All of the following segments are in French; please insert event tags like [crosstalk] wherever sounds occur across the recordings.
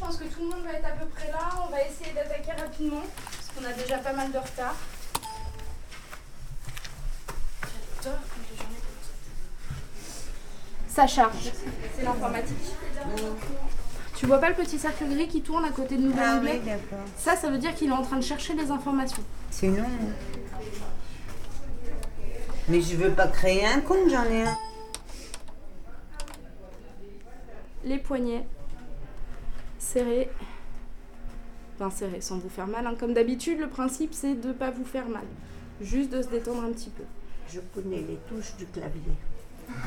pense que tout le monde va être à peu près là. On va essayer d'attaquer rapidement, parce qu'on a déjà pas mal de retard. Ça charge, c'est l'informatique. Tu vois pas le petit cercle gris qui tourne à côté de nous Ah oui. Ça, ça veut dire qu'il est en train de chercher les informations. Sinon. Mais je veux pas créer un compte, j'en ai un. Les poignets serrés. Enfin, serrés sans vous faire mal. hein. Comme d'habitude, le principe, c'est de pas vous faire mal. Juste de se détendre un petit peu. Je connais les touches du clavier.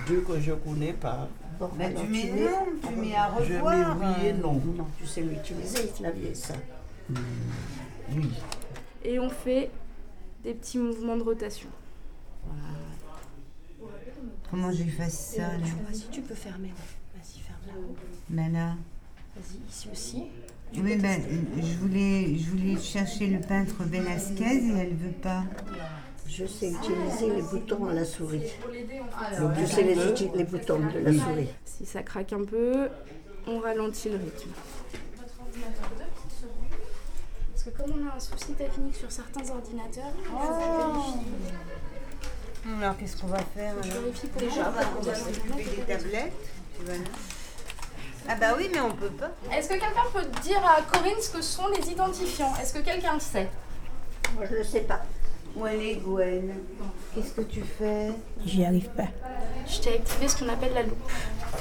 Deux que je connais pas. Bon, Mais alors tu mets non, tu mets à Je revoir. mets oui et non. Non, tu sais l'utiliser, le clavier, ça. Oui. Et on fait des petits mouvements de rotation. Comment je fais ça là Vas-y, tu peux fermer. Vas-y, ferme là-haut. Ben là. Vas-y, ici aussi. Oui, ben, je voulais, je voulais chercher le peintre Velasquez et elle veut pas. Je sais utiliser les boutons à la souris. Je sais les, les boutons de la souris. Si ça craque un peu, on ralentit le rythme. Parce que comme on a un souci technique sur certains ordinateurs, Alors qu'est-ce qu'on va faire je alors? vérifie pour Déjà, on va s'occuper des tablettes. Ah bah oui, mais on peut pas. Est-ce que quelqu'un peut dire à Corinne ce que sont les identifiants? Est-ce que quelqu'un le sait? Moi, je ne le sais pas. Où elle est Gwen Qu'est-ce que tu fais? J'y arrive pas. Je t'ai activé ce qu'on appelle la loupe.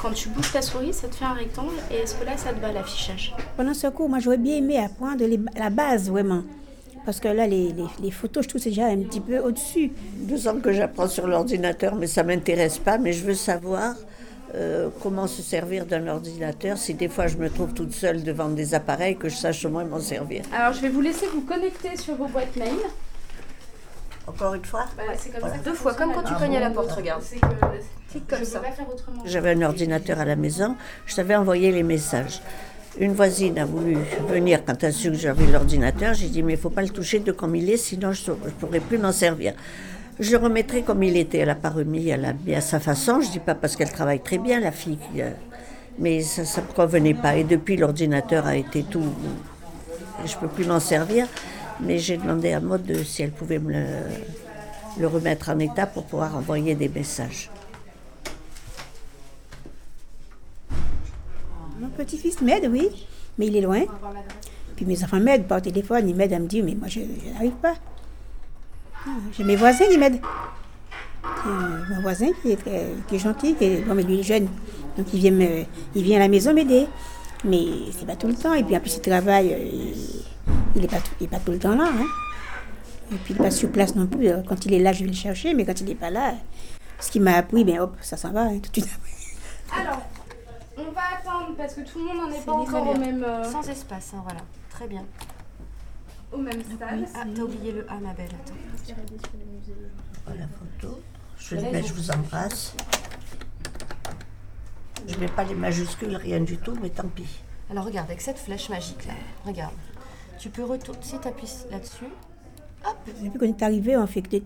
Quand tu bouges ta souris, ça te fait un rectangle et est-ce que là, ça te va l'affichage? Pendant ce cours, moi, j'aurais bien aimé apprendre les- la base, vraiment. Parce que là, les, les- les photos, je trouve c'est déjà un petit peu au-dessus. Deux ans que j'apprends sur l'ordinateur, mais ça ne m'intéresse pas. Mais je veux savoir euh, comment se servir d'un ordinateur. Si des fois je me trouve toute seule devant des appareils, que je sache au moins m'en servir. Alors, je vais vous laisser vous connecter sur vos boîtes mail. Encore une fois c'est comme ça Deux fois, comme quand tu cognes à la porte, regarde. C'est comme ça. J'avais un ordinateur à la maison, je savais envoyer les messages. Une voisine a voulu venir quand elle a su que j'avais l'ordinateur. J'ai dit, mais il ne faut pas le toucher de comme il est, sinon je ne pourrais plus m'en servir. Je remettrai comme il était. Elle n'a pas remis, à sa façon. Je ne dis pas parce qu'elle travaille très bien, la fille. euh, Mais ça ne convenait pas. Et depuis, l'ordinateur a été tout. Je ne peux plus m'en servir. Mais j'ai demandé à Maud si elle pouvait me le, remettre en état pour pouvoir envoyer des messages. Mon petit-fils m'aide, oui, mais il est loin. Puis mes enfants m'aident par téléphone, ils m'aident à me dire, mais moi, je n'arrive pas. J'ai mes voisins qui m'aident. J'ai Mon voisin qui est, très- qui est gentil, qui est, bon, mais lui il est jeune, donc il vient, me- il vient à la maison m'aider. Mais c'est pas tout le temps, et puis en plus il travaille, euh, il n'est pas, tout- il est pas tout le temps là. hein. Et puis il n'est pas sur place non plus. euh, Quand il est là, je vais le chercher, mais quand il n'est pas là, ce qu'il m'a appris, ben hop, ça s'en va hein, tout de suite. Alors, on va attendre parce que tout le monde n'en est pas encore au même, euh, Sans espace, hein, voilà. Très bien. Au même stade. Ah, t'as oublié le A, ma belle. Attends. Voilà la photo. Je mettre je vous embrasse. Je ne mets pas les majuscules, rien du tout, mais tant pis. Alors regarde, avec cette flèche magique là, regarde. Tu peux retourner, si tu appuies là-dessus, hop. Depuis qu'on est arrivé, on fait que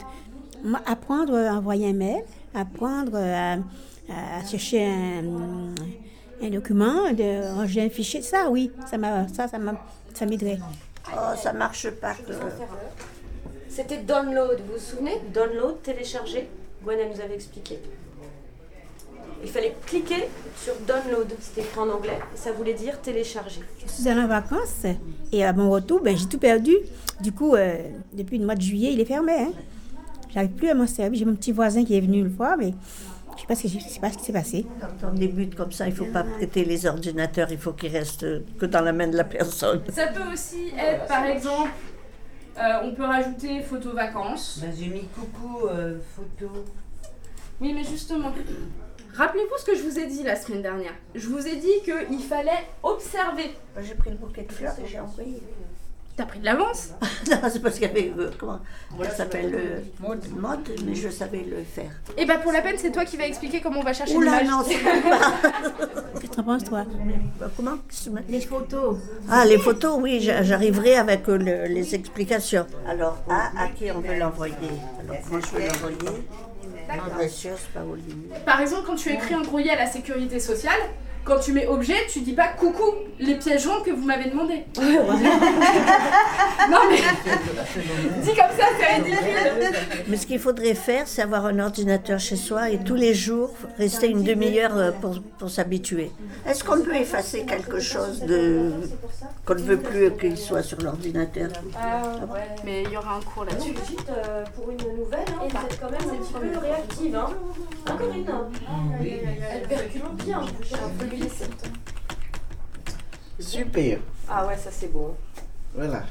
apprendre à envoyer un mail, apprendre à, à chercher un, un document, de ranger un fichier, ça oui, ça m'a, ça, ça m'a, ça m'aiderait. Oh, ça marche pas. que- C'était download, vous vous souvenez Download, télécharger. Gwen, elle nous avait expliqué. Il fallait cliquer sur download, c'était écrit en anglais, et ça voulait dire télécharger. Je suis allée en vacances et à mon retour, ben, j'ai tout perdu. Du coup, euh, depuis le mois de juillet, il est fermé. Hein. J'arrive plus à m'en servir. J'ai mon petit voisin qui est venu une fois, mais je sais pas ce que- je sais pas ce qui s'est passé. Quand on débute comme ça, il ne faut pas prêter les ordinateurs, il faut qu'ils restent que dans la main de la personne. Ça peut aussi être, par exemple, euh, on peut rajouter photo vacances. Ben, j'ai mis coucou euh, photo. Oui, mais justement, rappelez-vous ce que je vous ai dit la semaine dernière. Je vous ai dit qu'il fallait observer. J'ai pris le bouquet de fleurs et j'ai envoyé. T'as pris de l'avance [laughs] non, c'est parce qu'il y avait, euh, comment, elle s'appelle euh, mode, mais je savais le faire. Et bah pour la peine, c'est toi qui vas expliquer comment on va chercher Oula, non, c'est pas. Qu'est-ce [laughs] que tu en penses, toi Bah, Comment Les photos. Ah, les photos, oui, j'a- j'arriverai avec euh, le- les explications. Alors, à, à qui on veut l'envoyer? Alors, moi, je vais l'envoyer. Par exemple, quand tu écris un courrier à la sécurité sociale, quand tu mets objet, tu dis pas coucou, les pièces jointes que vous m'avez demandé. [laughs] dis comme ça, c'est ridicule. Mais ce qu'il faudrait faire, c'est avoir un ordinateur chez soi et tous les jours rester une demi-heure euh, pour, pour s'habituer. Est-ce qu'on peut effacer quelque chose de qu'on ne veut plus qu'il soit sur l'ordinateur Mais il y aura un cours là-dessus. Euh, pour une nouvelle, hein, vous êtes quand même un petit peu réactive. Hein, Hein, Corinne Elle percute bien. Un peu. Super. Ah ouais, ça c'est beau. Voilà.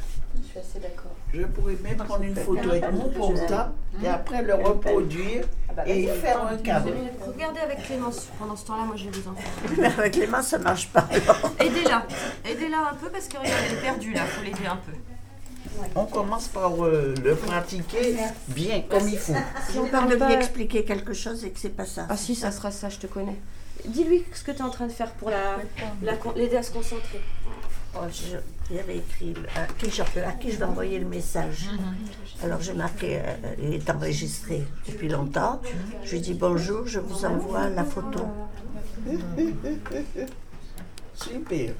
Je suis assez d'accord. Je pourrais même prendre une photo avec mon portable et après le reproduire et faire un cadre. Regardez avec Clémence. Pendant ce temps-là, moi je vais vous en faire. [laughs] Avec les mains, ça marche pas. Aidez-la. Aidez-la un peu parce que regarde, elle est perdue là. Faut l'aider un peu. On commence par euh, le pratiquer bien comme il faut. Si on parle de lui expliquer quelque chose et que c'est pas ça. Ah si, ça sera ça, je te connais. Dis-lui ce que tu es en train de faire pour la, la con- l'aider à se concentrer. Oh, je- il y avait écrit à qui, je, à qui je vais envoyer le message. Alors j'ai marqué, euh, il est enregistré depuis longtemps. Je lui dis bonjour, je vous envoie la photo. [laughs] Super.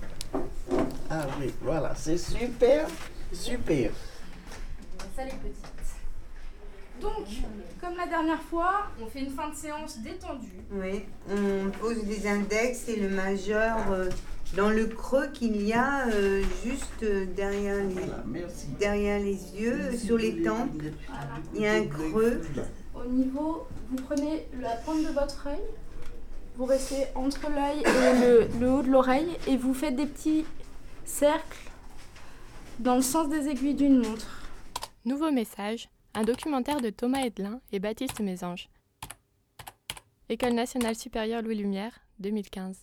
Ah oui, voilà, c'est super, super. Salut petite. Donc, comme la dernière fois, on fait une fin de séance détendue. Oui, on pose les index et le majeur euh, dans le creux qu'il y a euh, juste euh, derrière les, Voilà, derrière les yeux, sur les tempes. Il y a un creux. Au niveau, vous prenez la pointe de votre œil, vous restez entre l'œil et le, le haut de l'oreille et vous faites des petits cercles dans le sens des aiguilles d'une montre. Nouveau message, un documentaire de Thomas Hedelin et Baptiste Mésange. École nationale supérieure Louis Lumière, 2015.